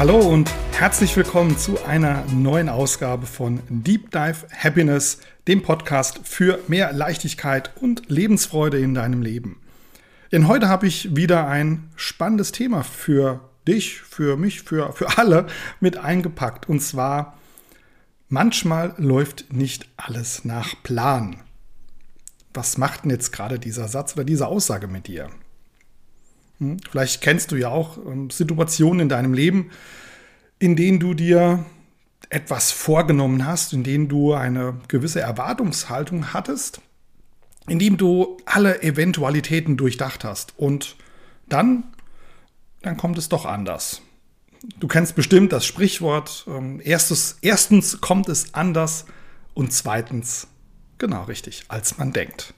Hallo und herzlich willkommen zu einer neuen Ausgabe von Deep Dive Happiness, dem Podcast für mehr Leichtigkeit und Lebensfreude in deinem Leben. Denn heute habe ich wieder ein spannendes Thema für dich, für mich, für, für alle mit eingepackt. Und zwar, manchmal läuft nicht alles nach Plan. Was macht denn jetzt gerade dieser Satz oder diese Aussage mit dir? Hm? Vielleicht kennst du ja auch ähm, Situationen in deinem Leben, in denen du dir etwas vorgenommen hast, in denen du eine gewisse Erwartungshaltung hattest, in dem du alle Eventualitäten durchdacht hast. Und dann, dann kommt es doch anders. Du kennst bestimmt das Sprichwort, ähm, erstes, erstens kommt es anders und zweitens, genau richtig, als man denkt.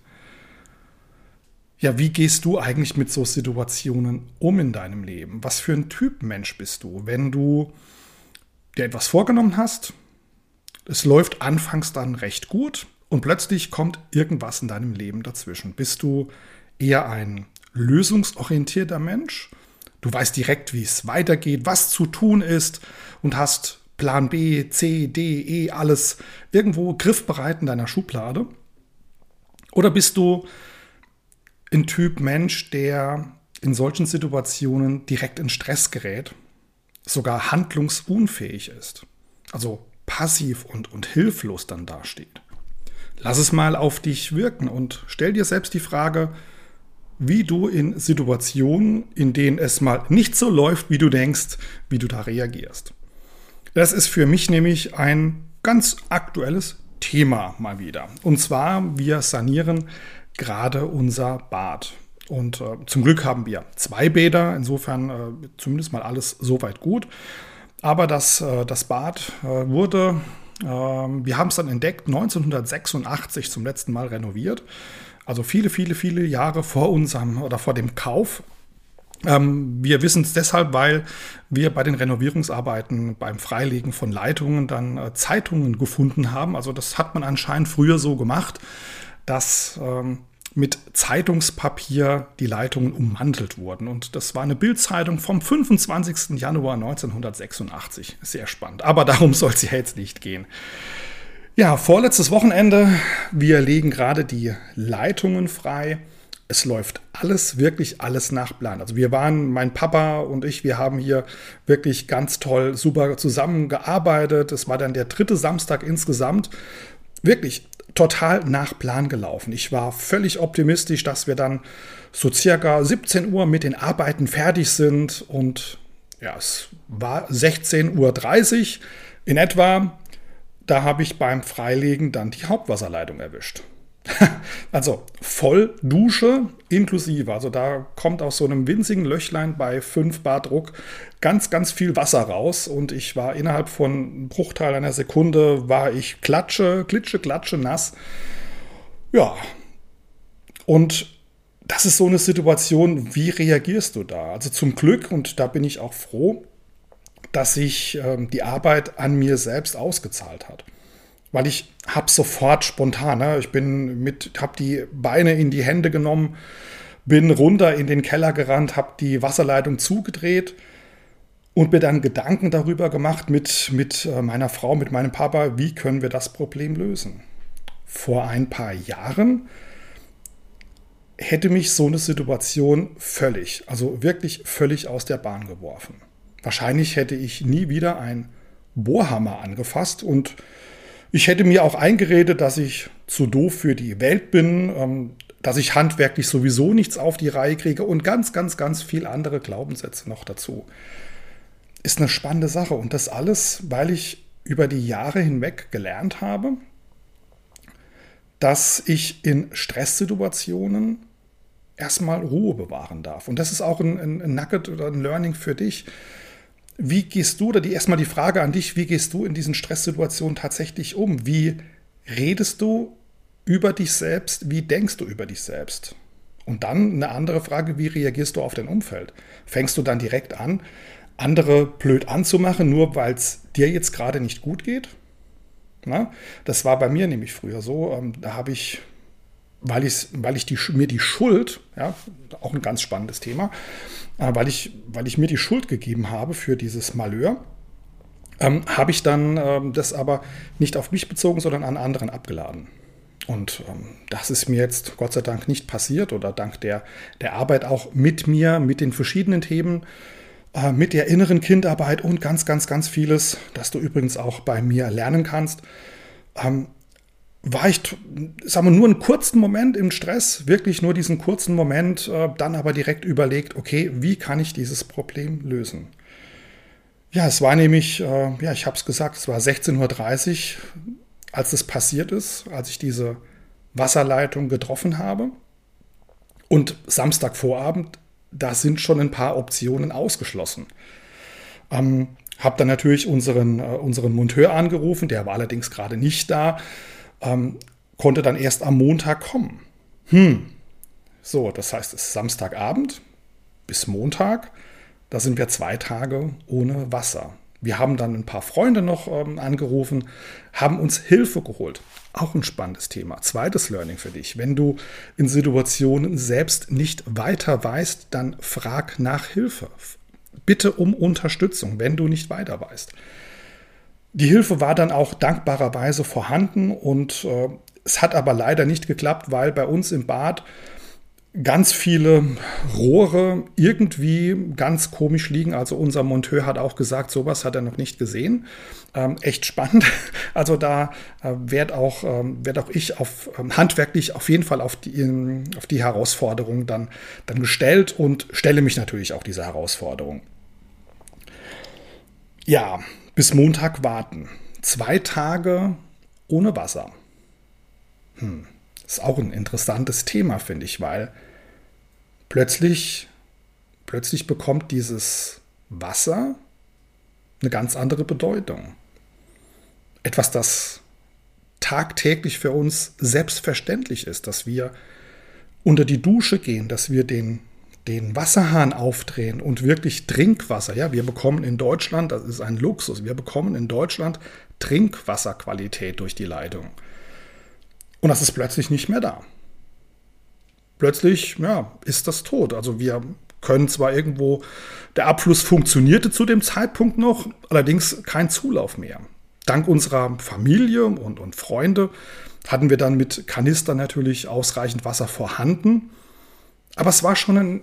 Ja, wie gehst du eigentlich mit so Situationen um in deinem Leben? Was für ein Typ Mensch bist du, wenn du dir etwas vorgenommen hast? Es läuft anfangs dann recht gut und plötzlich kommt irgendwas in deinem Leben dazwischen. Bist du eher ein lösungsorientierter Mensch? Du weißt direkt, wie es weitergeht, was zu tun ist und hast Plan B, C, D, E, alles irgendwo griffbereit in deiner Schublade? Oder bist du ein Typ Mensch, der in solchen Situationen direkt in Stress gerät, sogar handlungsunfähig ist, also passiv und, und hilflos dann dasteht. Lass es mal auf dich wirken und stell dir selbst die Frage, wie du in Situationen, in denen es mal nicht so läuft, wie du denkst, wie du da reagierst. Das ist für mich nämlich ein ganz aktuelles Thema mal wieder. Und zwar, wir sanieren gerade unser Bad. Und äh, zum Glück haben wir zwei Bäder, insofern äh, zumindest mal alles soweit gut. Aber das, äh, das Bad äh, wurde, ähm, wir haben es dann entdeckt, 1986 zum letzten Mal renoviert. Also viele, viele, viele Jahre vor unserem oder vor dem Kauf. Ähm, wir wissen es deshalb, weil wir bei den Renovierungsarbeiten beim Freilegen von Leitungen dann äh, Zeitungen gefunden haben. Also das hat man anscheinend früher so gemacht dass ähm, mit Zeitungspapier die Leitungen ummantelt wurden. Und das war eine Bildzeitung vom 25. Januar 1986. Sehr spannend. Aber darum soll es ja jetzt nicht gehen. Ja, vorletztes Wochenende. Wir legen gerade die Leitungen frei. Es läuft alles, wirklich alles nach Plan. Also wir waren, mein Papa und ich, wir haben hier wirklich ganz toll, super zusammengearbeitet. Es war dann der dritte Samstag insgesamt. Wirklich total nach Plan gelaufen. Ich war völlig optimistisch, dass wir dann so circa 17 Uhr mit den Arbeiten fertig sind und ja, es war 16.30 Uhr in etwa. Da habe ich beim Freilegen dann die Hauptwasserleitung erwischt. also voll Dusche inklusive. Also da kommt aus so einem winzigen Löchlein bei 5 Bar Druck ganz, ganz viel Wasser raus. Und ich war innerhalb von einem Bruchteil einer Sekunde, war ich klatsche, klitsche, klatsche nass. Ja. Und das ist so eine Situation, wie reagierst du da? Also zum Glück, und da bin ich auch froh, dass sich ähm, die Arbeit an mir selbst ausgezahlt hat weil ich habe sofort spontan, ne, ich bin mit, habe die Beine in die Hände genommen, bin runter in den Keller gerannt, habe die Wasserleitung zugedreht und mir dann Gedanken darüber gemacht mit, mit äh, meiner Frau, mit meinem Papa, wie können wir das Problem lösen. Vor ein paar Jahren hätte mich so eine Situation völlig, also wirklich völlig aus der Bahn geworfen. Wahrscheinlich hätte ich nie wieder ein Bohrhammer angefasst und ich hätte mir auch eingeredet, dass ich zu doof für die Welt bin, ähm, dass ich handwerklich sowieso nichts auf die Reihe kriege und ganz, ganz, ganz viel andere Glaubenssätze noch dazu. Ist eine spannende Sache und das alles, weil ich über die Jahre hinweg gelernt habe, dass ich in Stresssituationen erstmal Ruhe bewahren darf. Und das ist auch ein, ein Nugget oder ein Learning für dich. Wie gehst du, oder die erstmal die Frage an dich, wie gehst du in diesen Stresssituationen tatsächlich um? Wie redest du über dich selbst? Wie denkst du über dich selbst? Und dann eine andere Frage, wie reagierst du auf dein Umfeld? Fängst du dann direkt an, andere blöd anzumachen, nur weil es dir jetzt gerade nicht gut geht? Na, das war bei mir nämlich früher so. Ähm, da habe ich, weil, weil ich die, mir die Schuld, ja, auch ein ganz spannendes Thema, äh, weil, ich, weil ich mir die Schuld gegeben habe für dieses Malheur, ähm, habe ich dann ähm, das aber nicht auf mich bezogen, sondern an anderen abgeladen. Und ähm, das ist mir jetzt Gott sei Dank nicht passiert oder dank der, der Arbeit auch mit mir, mit den verschiedenen Themen, äh, mit der inneren Kindarbeit und ganz, ganz, ganz vieles, das du übrigens auch bei mir lernen kannst. Ähm, war ich, sagen wir, nur einen kurzen Moment im Stress, wirklich nur diesen kurzen Moment, äh, dann aber direkt überlegt, okay, wie kann ich dieses Problem lösen? Ja, es war nämlich, äh, ja, ich habe es gesagt, es war 16.30 Uhr, als es passiert ist, als ich diese Wasserleitung getroffen habe. Und Samstagvorabend, da sind schon ein paar Optionen ausgeschlossen. Ähm, habe dann natürlich unseren, äh, unseren Monteur angerufen, der war allerdings gerade nicht da ähm, konnte dann erst am Montag kommen. Hm. So, das heißt, es ist Samstagabend bis Montag. Da sind wir zwei Tage ohne Wasser. Wir haben dann ein paar Freunde noch ähm, angerufen, haben uns Hilfe geholt. Auch ein spannendes Thema. Zweites Learning für dich. Wenn du in Situationen selbst nicht weiter weißt, dann frag nach Hilfe. Bitte um Unterstützung, wenn du nicht weiter weißt. Die Hilfe war dann auch dankbarerweise vorhanden und äh, es hat aber leider nicht geklappt, weil bei uns im Bad ganz viele Rohre irgendwie ganz komisch liegen. Also unser Monteur hat auch gesagt, sowas hat er noch nicht gesehen. Ähm, echt spannend. Also da äh, werde auch, ähm, werd auch ich auf, ähm, handwerklich auf jeden Fall auf die, auf die Herausforderung dann, dann gestellt und stelle mich natürlich auch dieser Herausforderung. Ja, bis Montag warten. Zwei Tage ohne Wasser. Hm. Ist auch ein interessantes Thema, finde ich, weil plötzlich, plötzlich bekommt dieses Wasser eine ganz andere Bedeutung. Etwas, das tagtäglich für uns selbstverständlich ist, dass wir unter die Dusche gehen, dass wir den den Wasserhahn aufdrehen und wirklich Trinkwasser, ja, wir bekommen in Deutschland, das ist ein Luxus, wir bekommen in Deutschland Trinkwasserqualität durch die Leitung. Und das ist plötzlich nicht mehr da. Plötzlich, ja, ist das tot. Also wir können zwar irgendwo, der Abfluss funktionierte zu dem Zeitpunkt noch, allerdings kein Zulauf mehr. Dank unserer Familie und, und Freunde hatten wir dann mit Kanister natürlich ausreichend Wasser vorhanden. Aber es war schon ein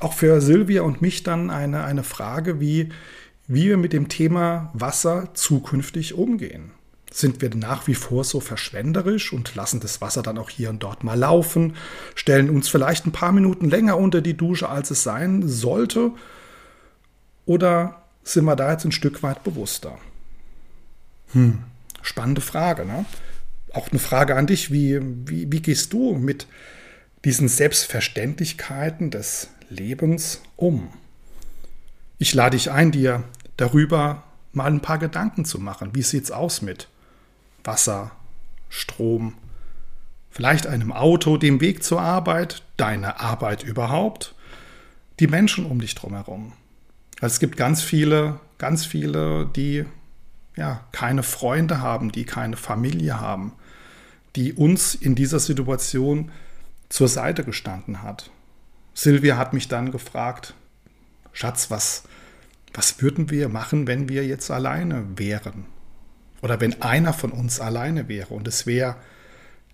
auch für Silvia und mich dann eine, eine Frage, wie, wie wir mit dem Thema Wasser zukünftig umgehen. Sind wir nach wie vor so verschwenderisch und lassen das Wasser dann auch hier und dort mal laufen, stellen uns vielleicht ein paar Minuten länger unter die Dusche, als es sein sollte? Oder sind wir da jetzt ein Stück weit bewusster? Hm, spannende Frage, ne? Auch eine Frage an dich, wie, wie, wie gehst du mit diesen Selbstverständlichkeiten des Lebens um. Ich lade dich ein, dir darüber mal ein paar Gedanken zu machen. Wie sieht es aus mit Wasser, Strom, vielleicht einem Auto, dem Weg zur Arbeit, deiner Arbeit überhaupt, die Menschen um dich drumherum. Also es gibt ganz viele, ganz viele, die ja keine Freunde haben, die keine Familie haben, die uns in dieser Situation zur Seite gestanden hat. Silvia hat mich dann gefragt, Schatz, was, was würden wir machen, wenn wir jetzt alleine wären? Oder wenn einer von uns alleine wäre und es wäre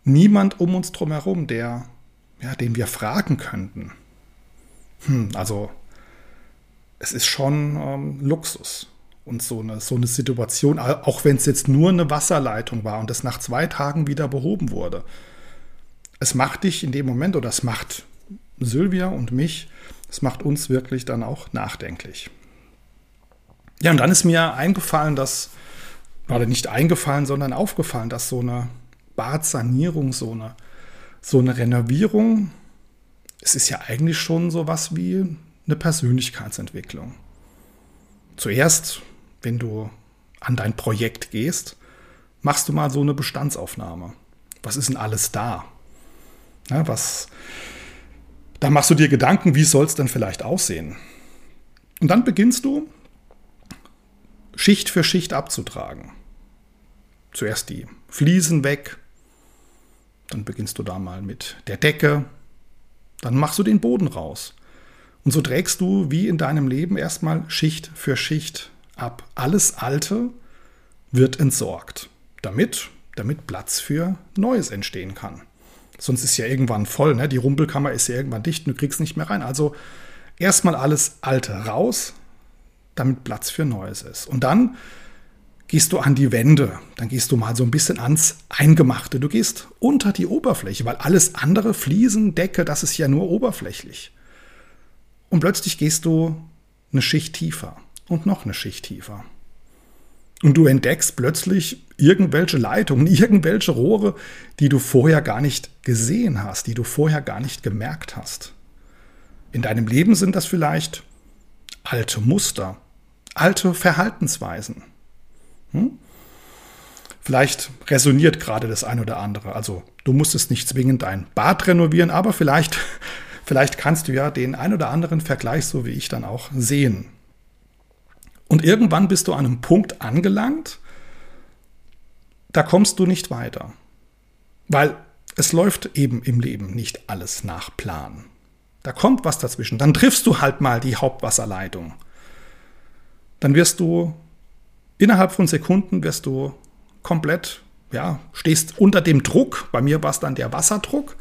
niemand um uns drumherum, der, ja, den wir fragen könnten. Hm, also es ist schon ähm, Luxus. Und so eine, so eine Situation, auch wenn es jetzt nur eine Wasserleitung war und das nach zwei Tagen wieder behoben wurde. Es macht dich in dem Moment oder es macht Sylvia und mich, es macht uns wirklich dann auch nachdenklich. Ja, und dann ist mir eingefallen, dass, oder nicht eingefallen, sondern aufgefallen, dass so eine Badsanierung, so eine, so eine Renovierung, es ist ja eigentlich schon so was wie eine Persönlichkeitsentwicklung. Zuerst, wenn du an dein Projekt gehst, machst du mal so eine Bestandsaufnahme. Was ist denn alles da? Ja, was, da machst du dir Gedanken, wie soll es denn vielleicht aussehen? Und dann beginnst du Schicht für Schicht abzutragen. Zuerst die Fliesen weg, dann beginnst du da mal mit der Decke, dann machst du den Boden raus. Und so trägst du wie in deinem Leben erstmal Schicht für Schicht ab. Alles Alte wird entsorgt, damit, damit Platz für Neues entstehen kann. Sonst ist ja irgendwann voll, ne? die Rumpelkammer ist ja irgendwann dicht und du kriegst nicht mehr rein. Also erstmal alles Alte raus, damit Platz für Neues ist. Und dann gehst du an die Wände, dann gehst du mal so ein bisschen ans Eingemachte. Du gehst unter die Oberfläche, weil alles andere, Fliesen, Decke, das ist ja nur oberflächlich. Und plötzlich gehst du eine Schicht tiefer und noch eine Schicht tiefer. Und du entdeckst plötzlich irgendwelche Leitungen, irgendwelche Rohre, die du vorher gar nicht gesehen hast, die du vorher gar nicht gemerkt hast. In deinem Leben sind das vielleicht alte Muster, alte Verhaltensweisen. Hm? Vielleicht resoniert gerade das ein oder andere. Also du musstest nicht zwingend dein Bad renovieren, aber vielleicht, vielleicht kannst du ja den ein oder anderen Vergleich, so wie ich dann auch, sehen. Und irgendwann bist du an einem Punkt angelangt, da kommst du nicht weiter. Weil es läuft eben im Leben nicht alles nach Plan. Da kommt was dazwischen. Dann triffst du halt mal die Hauptwasserleitung. Dann wirst du innerhalb von Sekunden wirst du komplett, ja, stehst unter dem Druck. Bei mir war es dann der Wasserdruck.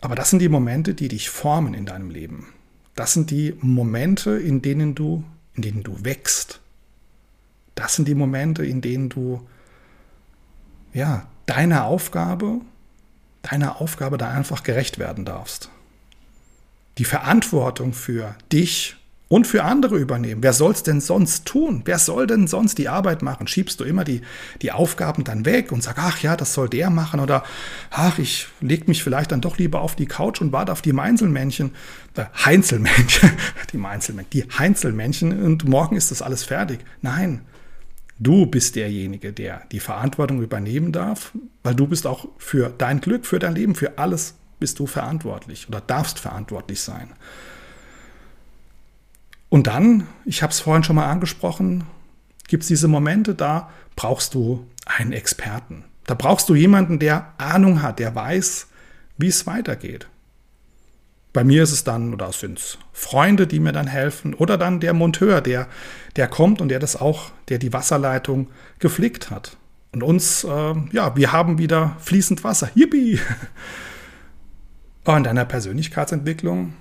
Aber das sind die Momente, die dich formen in deinem Leben. Das sind die Momente, in denen du, in denen du wächst. Das sind die Momente, in denen du ja, deiner Aufgabe, deiner Aufgabe da einfach gerecht werden darfst die Verantwortung für dich und für andere übernehmen. Wer soll es denn sonst tun? Wer soll denn sonst die Arbeit machen? Schiebst du immer die, die Aufgaben dann weg und sagst, ach ja, das soll der machen oder ach, ich leg mich vielleicht dann doch lieber auf die Couch und warte auf die Meinzelmännchen, äh, Heinzelmännchen, die Meinzelmännchen, die Heinzelmännchen und morgen ist das alles fertig. Nein, du bist derjenige, der die Verantwortung übernehmen darf, weil du bist auch für dein Glück, für dein Leben, für alles bist du verantwortlich oder darfst verantwortlich sein. Und dann, ich habe es vorhin schon mal angesprochen, gibt es diese Momente, da brauchst du einen Experten. Da brauchst du jemanden, der Ahnung hat, der weiß, wie es weitergeht. Bei mir ist es dann, oder sind es Freunde, die mir dann helfen, oder dann der Monteur, der, der kommt und der das auch, der die Wasserleitung geflickt hat. Und uns, äh, ja, wir haben wieder fließend Wasser. Yippie! Und deiner Persönlichkeitsentwicklung,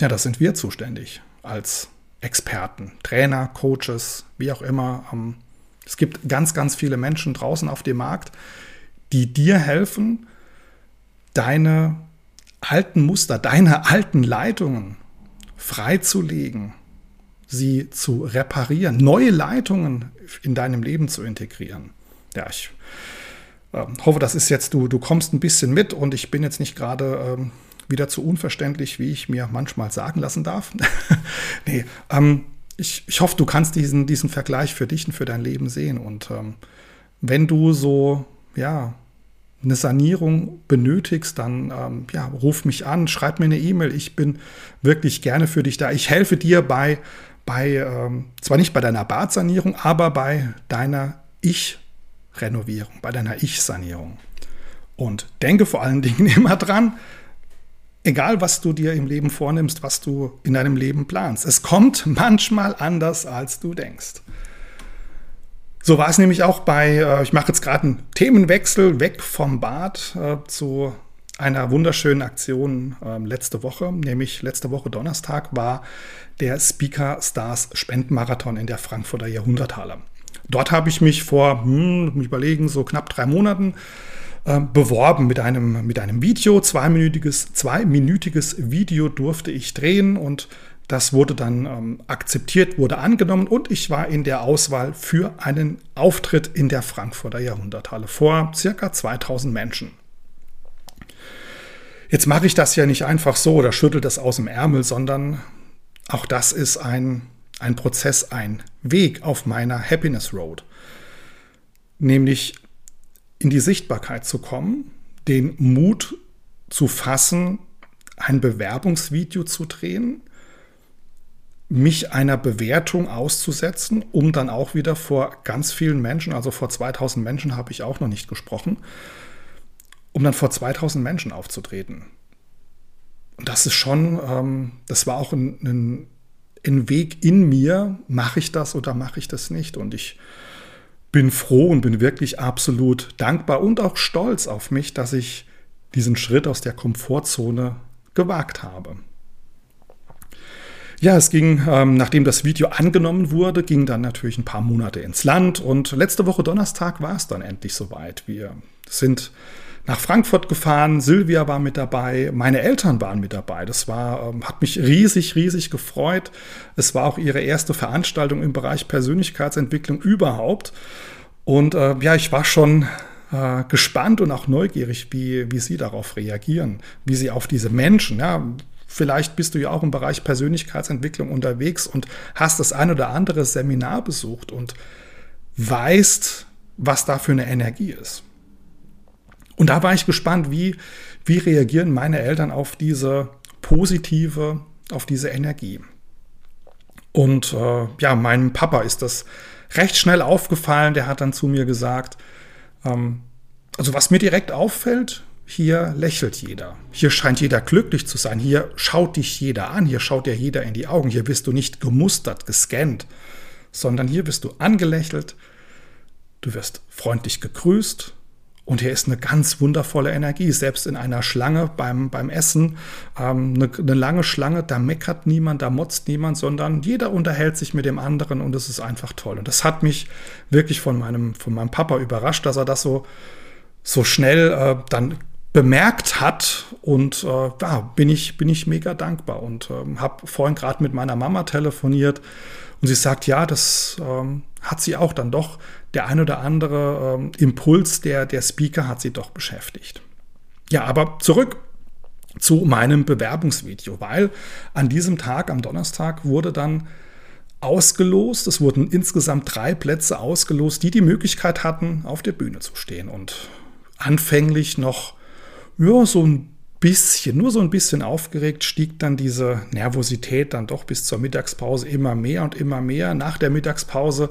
ja, das sind wir zuständig als Experten, Trainer, Coaches, wie auch immer. Ähm, es gibt ganz, ganz viele Menschen draußen auf dem Markt, die dir helfen, deine alten Muster, deine alten Leitungen freizulegen, sie zu reparieren, neue Leitungen in deinem Leben zu integrieren. Ja, ich ähm, hoffe, das ist jetzt, du, du kommst ein bisschen mit und ich bin jetzt nicht gerade ähm, wieder zu unverständlich, wie ich mir manchmal sagen lassen darf. nee, ähm, ich, ich hoffe, du kannst diesen, diesen Vergleich für dich und für dein Leben sehen. Und ähm, wenn du so, ja, eine Sanierung benötigst, dann ähm, ja, ruf mich an, schreib mir eine E-Mail. Ich bin wirklich gerne für dich da. Ich helfe dir bei, bei ähm, zwar nicht bei deiner Badsanierung, aber bei deiner Ich- Renovierung, bei deiner Ich-Sanierung. Und denke vor allen Dingen immer dran, egal was du dir im Leben vornimmst, was du in deinem Leben planst, es kommt manchmal anders, als du denkst. So war es nämlich auch bei, äh, ich mache jetzt gerade einen Themenwechsel weg vom Bad äh, zu einer wunderschönen Aktion äh, letzte Woche, nämlich letzte Woche Donnerstag war der Speaker Stars Spendenmarathon in der Frankfurter Jahrhunderthalle. Dort habe ich mich vor, hm, überlegen, so knapp drei Monaten äh, beworben mit einem, mit einem Video. Zweiminütiges, zweiminütiges Video durfte ich drehen und das wurde dann ähm, akzeptiert, wurde angenommen und ich war in der Auswahl für einen Auftritt in der Frankfurter Jahrhunderthalle vor circa 2000 Menschen. Jetzt mache ich das ja nicht einfach so oder schüttel das aus dem Ärmel, sondern auch das ist ein ein Prozess, ein Weg auf meiner Happiness Road. nämlich in die Sichtbarkeit zu kommen, den Mut zu fassen, ein Bewerbungsvideo zu drehen, mich einer Bewertung auszusetzen, um dann auch wieder vor ganz vielen Menschen, also vor 2000 Menschen habe ich auch noch nicht gesprochen, um dann vor 2000 Menschen aufzutreten. Und das ist schon, ähm, das war auch ein, ein, ein Weg in mir, mache ich das oder mache ich das nicht? Und ich bin froh und bin wirklich absolut dankbar und auch stolz auf mich, dass ich diesen Schritt aus der Komfortzone gewagt habe. Ja, es ging, ähm, nachdem das Video angenommen wurde, ging dann natürlich ein paar Monate ins Land und letzte Woche Donnerstag war es dann endlich soweit. Wir sind nach Frankfurt gefahren, Silvia war mit dabei, meine Eltern waren mit dabei. Das war, ähm, hat mich riesig, riesig gefreut. Es war auch ihre erste Veranstaltung im Bereich Persönlichkeitsentwicklung überhaupt. Und äh, ja, ich war schon äh, gespannt und auch neugierig, wie, wie sie darauf reagieren, wie sie auf diese Menschen, ja, Vielleicht bist du ja auch im Bereich Persönlichkeitsentwicklung unterwegs und hast das ein oder andere Seminar besucht und weißt, was da für eine Energie ist. Und da war ich gespannt, wie, wie reagieren meine Eltern auf diese positive, auf diese Energie. Und äh, ja, meinem Papa ist das recht schnell aufgefallen. Der hat dann zu mir gesagt, ähm, also was mir direkt auffällt, hier lächelt jeder. Hier scheint jeder glücklich zu sein. Hier schaut dich jeder an. Hier schaut dir jeder in die Augen. Hier bist du nicht gemustert, gescannt, sondern hier bist du angelächelt. Du wirst freundlich gegrüßt. Und hier ist eine ganz wundervolle Energie. Selbst in einer Schlange beim, beim Essen, ähm, eine, eine lange Schlange, da meckert niemand, da motzt niemand, sondern jeder unterhält sich mit dem anderen und es ist einfach toll. Und das hat mich wirklich von meinem, von meinem Papa überrascht, dass er das so, so schnell äh, dann bemerkt hat und äh, da bin ich, bin ich mega dankbar und ähm, habe vorhin gerade mit meiner Mama telefoniert und sie sagt, ja, das ähm, hat sie auch dann doch, der ein oder andere ähm, Impuls der, der Speaker hat sie doch beschäftigt. Ja, aber zurück zu meinem Bewerbungsvideo, weil an diesem Tag, am Donnerstag, wurde dann ausgelost. Es wurden insgesamt drei Plätze ausgelost, die die Möglichkeit hatten, auf der Bühne zu stehen. Und anfänglich noch ja, so ein bisschen, nur so ein bisschen aufgeregt, stieg dann diese Nervosität dann doch bis zur Mittagspause immer mehr und immer mehr. Nach der Mittagspause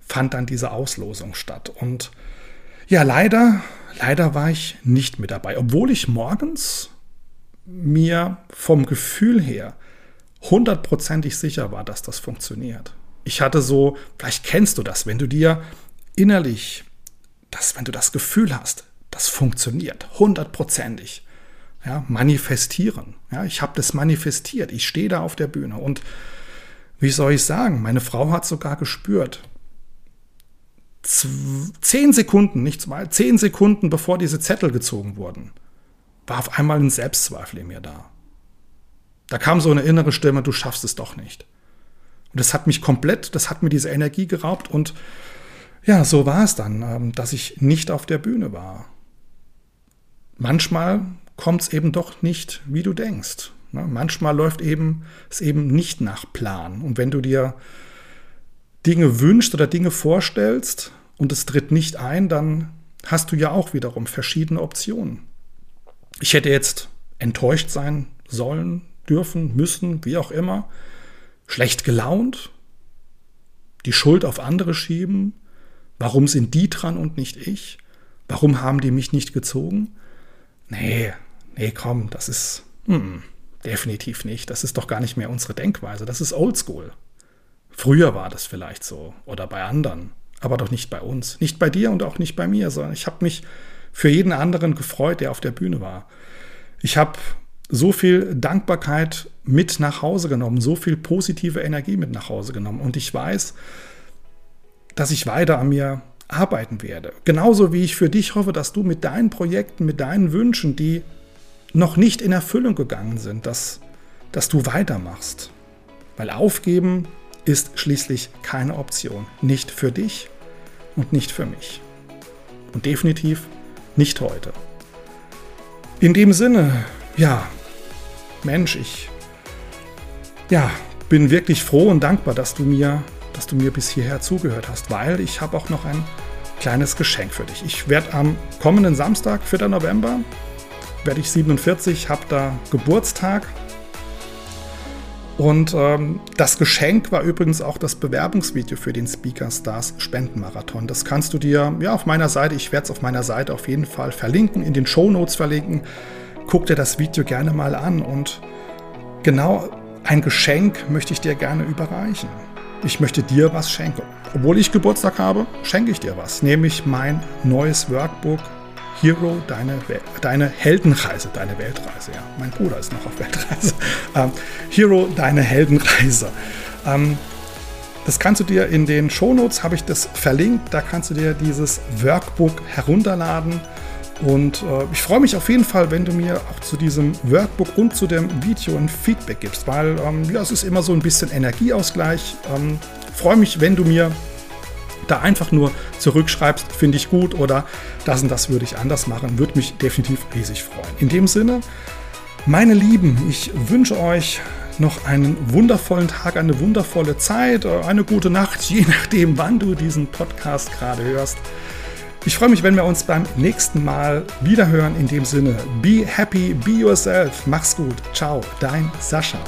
fand dann diese Auslosung statt. Und ja, leider, leider war ich nicht mit dabei, obwohl ich morgens mir vom Gefühl her hundertprozentig sicher war, dass das funktioniert. Ich hatte so, vielleicht kennst du das, wenn du dir innerlich, das, wenn du das Gefühl hast, das funktioniert, hundertprozentig. Ja, manifestieren. Ja, ich habe das manifestiert. Ich stehe da auf der Bühne. Und wie soll ich sagen, meine Frau hat sogar gespürt, zehn Sekunden, nicht zwei, zehn Sekunden bevor diese Zettel gezogen wurden, war auf einmal ein Selbstzweifel in mir da. Da kam so eine innere Stimme, du schaffst es doch nicht. Und das hat mich komplett, das hat mir diese Energie geraubt und ja, so war es dann, ähm, dass ich nicht auf der Bühne war manchmal kommt es eben doch nicht, wie du denkst. Ne? Manchmal läuft eben es eben nicht nach Plan. Und wenn du dir Dinge wünschst oder Dinge vorstellst und es tritt nicht ein, dann hast du ja auch wiederum verschiedene Optionen. Ich hätte jetzt enttäuscht sein sollen, dürfen, müssen, wie auch immer, schlecht gelaunt, die Schuld auf andere schieben, warum sind die dran und nicht ich, warum haben die mich nicht gezogen, nee, nee, komm, das ist mm, definitiv nicht. Das ist doch gar nicht mehr unsere Denkweise. Das ist Oldschool. Früher war das vielleicht so oder bei anderen, aber doch nicht bei uns. Nicht bei dir und auch nicht bei mir, sondern ich habe mich für jeden anderen gefreut, der auf der Bühne war. Ich habe so viel Dankbarkeit mit nach Hause genommen, so viel positive Energie mit nach Hause genommen. Und ich weiß, dass ich weiter an mir arbeiten werde. Genauso wie ich für dich hoffe, dass du mit deinen Projekten, mit deinen Wünschen, die noch nicht in Erfüllung gegangen sind, dass, dass du weitermachst. Weil aufgeben ist schließlich keine Option. Nicht für dich und nicht für mich. Und definitiv nicht heute. In dem Sinne, ja, Mensch, ich ja, bin wirklich froh und dankbar, dass du mir, dass du mir bis hierher zugehört hast, weil ich habe auch noch ein kleines Geschenk für dich. Ich werde am kommenden Samstag, 4. November, werde ich 47, habe da Geburtstag. Und ähm, das Geschenk war übrigens auch das Bewerbungsvideo für den Speaker Stars Spendenmarathon. Das kannst du dir ja auf meiner Seite, ich werde es auf meiner Seite auf jeden Fall verlinken, in den Show Notes verlinken. Guck dir das Video gerne mal an und genau ein Geschenk möchte ich dir gerne überreichen. Ich möchte dir was schenken. Obwohl ich Geburtstag habe, schenke ich dir was, nämlich mein neues Workbook Hero, deine, deine Heldenreise, deine Weltreise. Ja, mein Bruder ist noch auf Weltreise. Ähm, Hero, deine Heldenreise. Ähm, das kannst du dir in den Shownotes, habe ich das verlinkt. Da kannst du dir dieses Workbook herunterladen. Und äh, ich freue mich auf jeden Fall, wenn du mir auch zu diesem Workbook und zu dem Video ein Feedback gibst, weil ähm, ja, es ist immer so ein bisschen Energieausgleich. Ähm, freue mich, wenn du mir da einfach nur zurückschreibst, finde ich gut oder das und das würde ich anders machen, würde mich definitiv riesig freuen. In dem Sinne, meine Lieben, ich wünsche euch noch einen wundervollen Tag, eine wundervolle Zeit, äh, eine gute Nacht, je nachdem, wann du diesen Podcast gerade hörst. Ich freue mich, wenn wir uns beim nächsten Mal wieder hören. In dem Sinne, be happy, be yourself. Mach's gut. Ciao, dein Sascha.